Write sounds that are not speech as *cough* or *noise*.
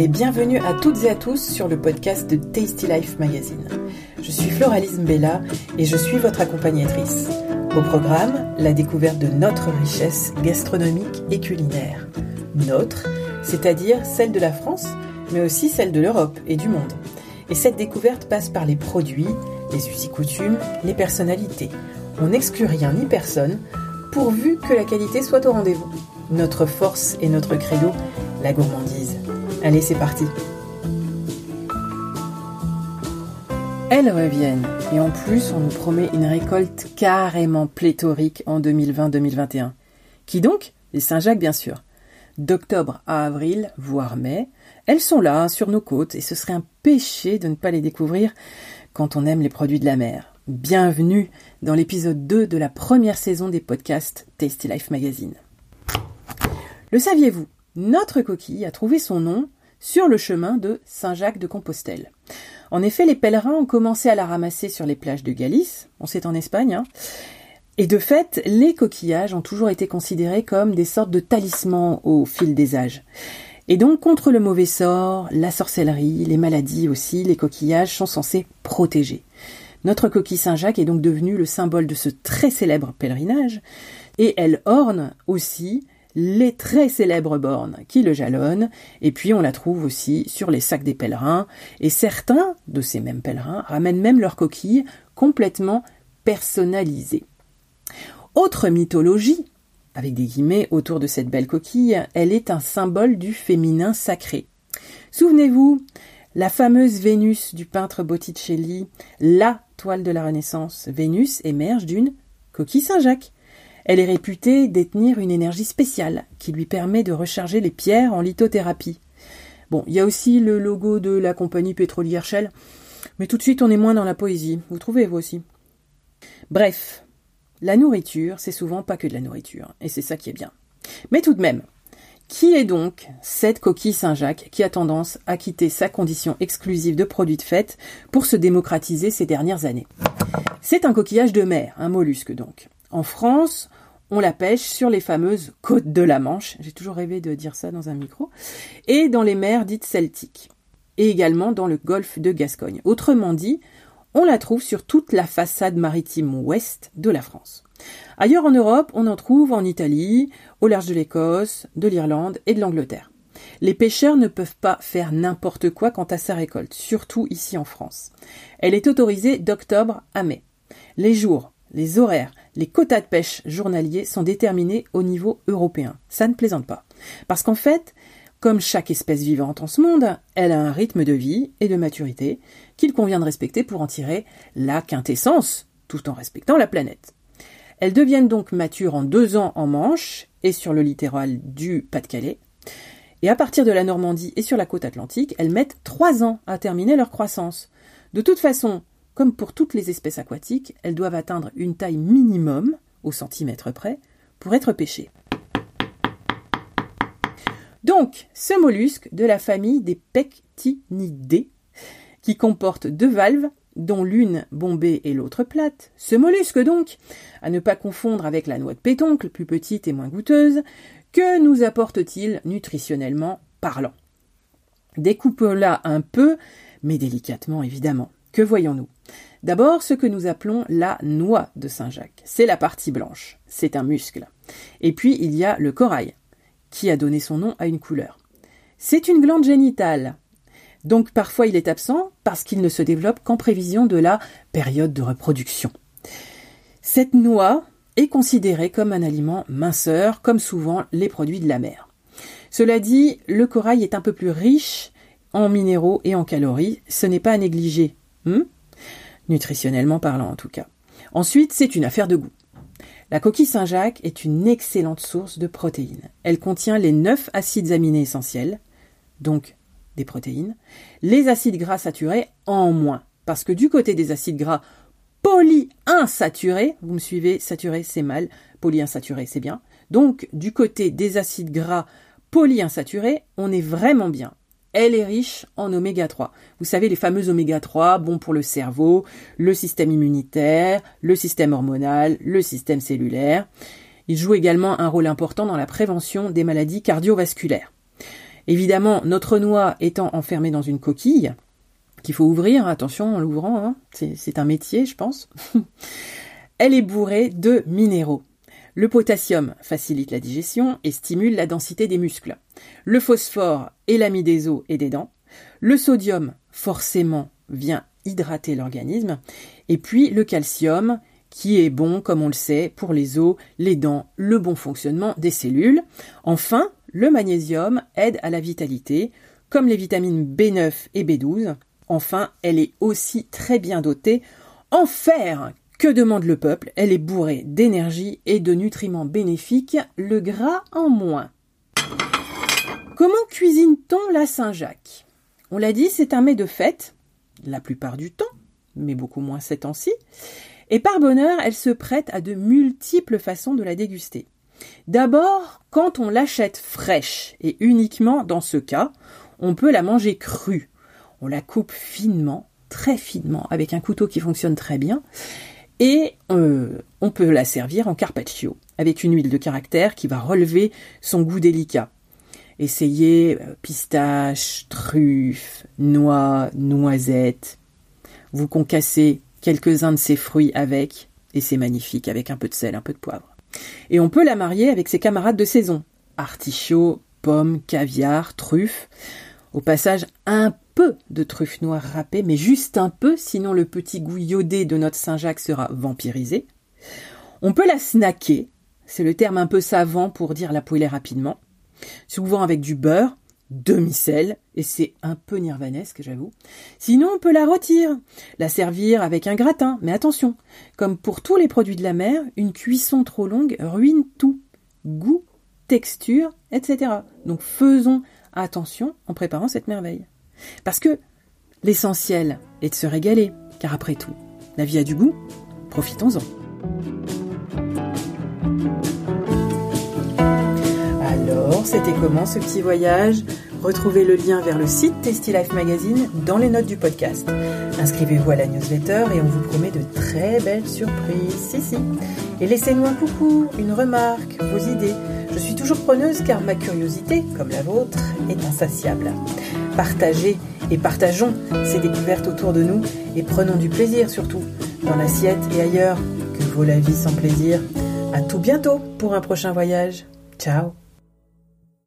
et bienvenue à toutes et à tous sur le podcast de Tasty Life Magazine. Je suis Floralise Bella et je suis votre accompagnatrice. Au programme, la découverte de notre richesse gastronomique et culinaire. Notre, c'est-à-dire celle de la France, mais aussi celle de l'Europe et du monde. Et cette découverte passe par les produits, les us coutumes, les personnalités. On n'exclut rien ni personne, pourvu que la qualité soit au rendez-vous. Notre force et notre credo, la gourmandise. Allez, c'est parti. Elles reviennent, et en plus, on nous promet une récolte carrément pléthorique en 2020-2021. Qui donc? Les Saint-Jacques, bien sûr. D'octobre à avril, voire mai, elles sont là, sur nos côtes, et ce serait un péché de ne pas les découvrir quand on aime les produits de la mer. Bienvenue dans l'épisode 2 de la première saison des podcasts Tasty Life Magazine. Le saviez-vous? Notre coquille a trouvé son nom sur le chemin de Saint-Jacques de Compostelle. En effet, les pèlerins ont commencé à la ramasser sur les plages de Galice, on sait en Espagne, hein. et de fait, les coquillages ont toujours été considérés comme des sortes de talismans au fil des âges. Et donc, contre le mauvais sort, la sorcellerie, les maladies aussi, les coquillages sont censés protéger. Notre coquille Saint-Jacques est donc devenue le symbole de ce très célèbre pèlerinage, et elle orne aussi les très célèbres bornes qui le jalonnent, et puis on la trouve aussi sur les sacs des pèlerins, et certains de ces mêmes pèlerins ramènent même leur coquille complètement personnalisée. Autre mythologie, avec des guillemets autour de cette belle coquille, elle est un symbole du féminin sacré. Souvenez-vous, la fameuse Vénus du peintre Botticelli, la toile de la Renaissance, Vénus émerge d'une coquille Saint-Jacques. Elle est réputée détenir une énergie spéciale qui lui permet de recharger les pierres en lithothérapie. Bon, il y a aussi le logo de la compagnie pétrolière Shell, mais tout de suite on est moins dans la poésie. Vous trouvez vous aussi? Bref, la nourriture, c'est souvent pas que de la nourriture, et c'est ça qui est bien. Mais tout de même, qui est donc cette coquille Saint-Jacques qui a tendance à quitter sa condition exclusive de produit de fête pour se démocratiser ces dernières années? C'est un coquillage de mer, un mollusque donc. En France, on la pêche sur les fameuses côtes de la Manche, j'ai toujours rêvé de dire ça dans un micro, et dans les mers dites celtiques, et également dans le golfe de Gascogne. Autrement dit, on la trouve sur toute la façade maritime ouest de la France. Ailleurs en Europe, on en trouve en Italie, au large de l'Écosse, de l'Irlande et de l'Angleterre. Les pêcheurs ne peuvent pas faire n'importe quoi quant à sa récolte, surtout ici en France. Elle est autorisée d'octobre à mai. Les jours, les horaires, les quotas de pêche journaliers sont déterminés au niveau européen. Ça ne plaisante pas. Parce qu'en fait, comme chaque espèce vivante en ce monde, elle a un rythme de vie et de maturité qu'il convient de respecter pour en tirer la quintessence, tout en respectant la planète. Elles deviennent donc matures en deux ans en Manche et sur le littoral du Pas-de-Calais. Et à partir de la Normandie et sur la côte atlantique, elles mettent trois ans à terminer leur croissance. De toute façon, comme pour toutes les espèces aquatiques, elles doivent atteindre une taille minimum, au centimètre près, pour être pêchées. Donc, ce mollusque de la famille des pectinidés, qui comporte deux valves, dont l'une bombée et l'autre plate, ce mollusque donc, à ne pas confondre avec la noix de pétoncle, plus petite et moins goûteuse, que nous apporte-t-il nutritionnellement parlant? Découpe-la un peu, mais délicatement évidemment. Que voyons-nous? D'abord, ce que nous appelons la noix de Saint-Jacques. C'est la partie blanche. C'est un muscle. Et puis, il y a le corail, qui a donné son nom à une couleur. C'est une glande génitale. Donc parfois il est absent parce qu'il ne se développe qu'en prévision de la période de reproduction. Cette noix est considérée comme un aliment minceur, comme souvent les produits de la mer. Cela dit, le corail est un peu plus riche en minéraux et en calories, ce n'est pas à négliger. Hmm? Nutritionnellement parlant en tout cas. Ensuite, c'est une affaire de goût. La coquille Saint-Jacques est une excellente source de protéines. Elle contient les neuf acides aminés essentiels, donc des protéines, les acides gras saturés en moins. Parce que du côté des acides gras polyinsaturés, vous me suivez, saturé c'est mal, polyinsaturé c'est bien. Donc du côté des acides gras polyinsaturés, on est vraiment bien elle est riche en oméga 3. Vous savez, les fameux oméga 3, bons pour le cerveau, le système immunitaire, le système hormonal, le système cellulaire. Ils jouent également un rôle important dans la prévention des maladies cardiovasculaires. Évidemment, notre noix étant enfermée dans une coquille, qu'il faut ouvrir, attention en l'ouvrant, hein, c'est un métier je pense, *laughs* elle est bourrée de minéraux. Le potassium facilite la digestion et stimule la densité des muscles. Le phosphore et l'amide des os et des dents. Le sodium, forcément, vient hydrater l'organisme. Et puis le calcium, qui est bon, comme on le sait, pour les os, les dents, le bon fonctionnement des cellules. Enfin, le magnésium aide à la vitalité, comme les vitamines B9 et B12. Enfin, elle est aussi très bien dotée en fer. Que demande le peuple? Elle est bourrée d'énergie et de nutriments bénéfiques, le gras en moins. Comment cuisine-t-on la Saint-Jacques? On l'a dit, c'est un mets de fête, la plupart du temps, mais beaucoup moins ces temps-ci. Et par bonheur, elle se prête à de multiples façons de la déguster. D'abord, quand on l'achète fraîche, et uniquement dans ce cas, on peut la manger crue. On la coupe finement, très finement, avec un couteau qui fonctionne très bien, et euh, on peut la servir en carpaccio, avec une huile de caractère qui va relever son goût délicat. Essayez euh, pistache, truffe, noix, noisettes. Vous concassez quelques-uns de ces fruits avec, et c'est magnifique avec un peu de sel, un peu de poivre. Et on peut la marier avec ses camarades de saison. Artichaut, pommes, caviar, truffes. Au passage, un peu de truffes noires râpées, mais juste un peu, sinon le petit goût iodé de notre Saint-Jacques sera vampirisé. On peut la snacker, c'est le terme un peu savant pour dire la poêler rapidement, souvent avec du beurre, demi-sel, et c'est un peu nirvanesque, j'avoue. Sinon, on peut la rôtir, la servir avec un gratin, mais attention, comme pour tous les produits de la mer, une cuisson trop longue ruine tout. Goût, texture, etc. Donc faisons attention en préparant cette merveille. Parce que l'essentiel est de se régaler, car après tout, la vie a du goût, profitons-en. Alors, c'était comment ce petit voyage? Retrouvez le lien vers le site Tasty Life Magazine dans les notes du podcast. Inscrivez-vous à la newsletter et on vous promet de très belles surprises. Si, si. Et laissez-nous un coucou, une remarque, vos idées. Je suis toujours preneuse car ma curiosité, comme la vôtre, est insatiable. Partagez et partageons ces découvertes autour de nous et prenons du plaisir surtout, dans l'assiette et ailleurs. Que vaut la vie sans plaisir À tout bientôt pour un prochain voyage. Ciao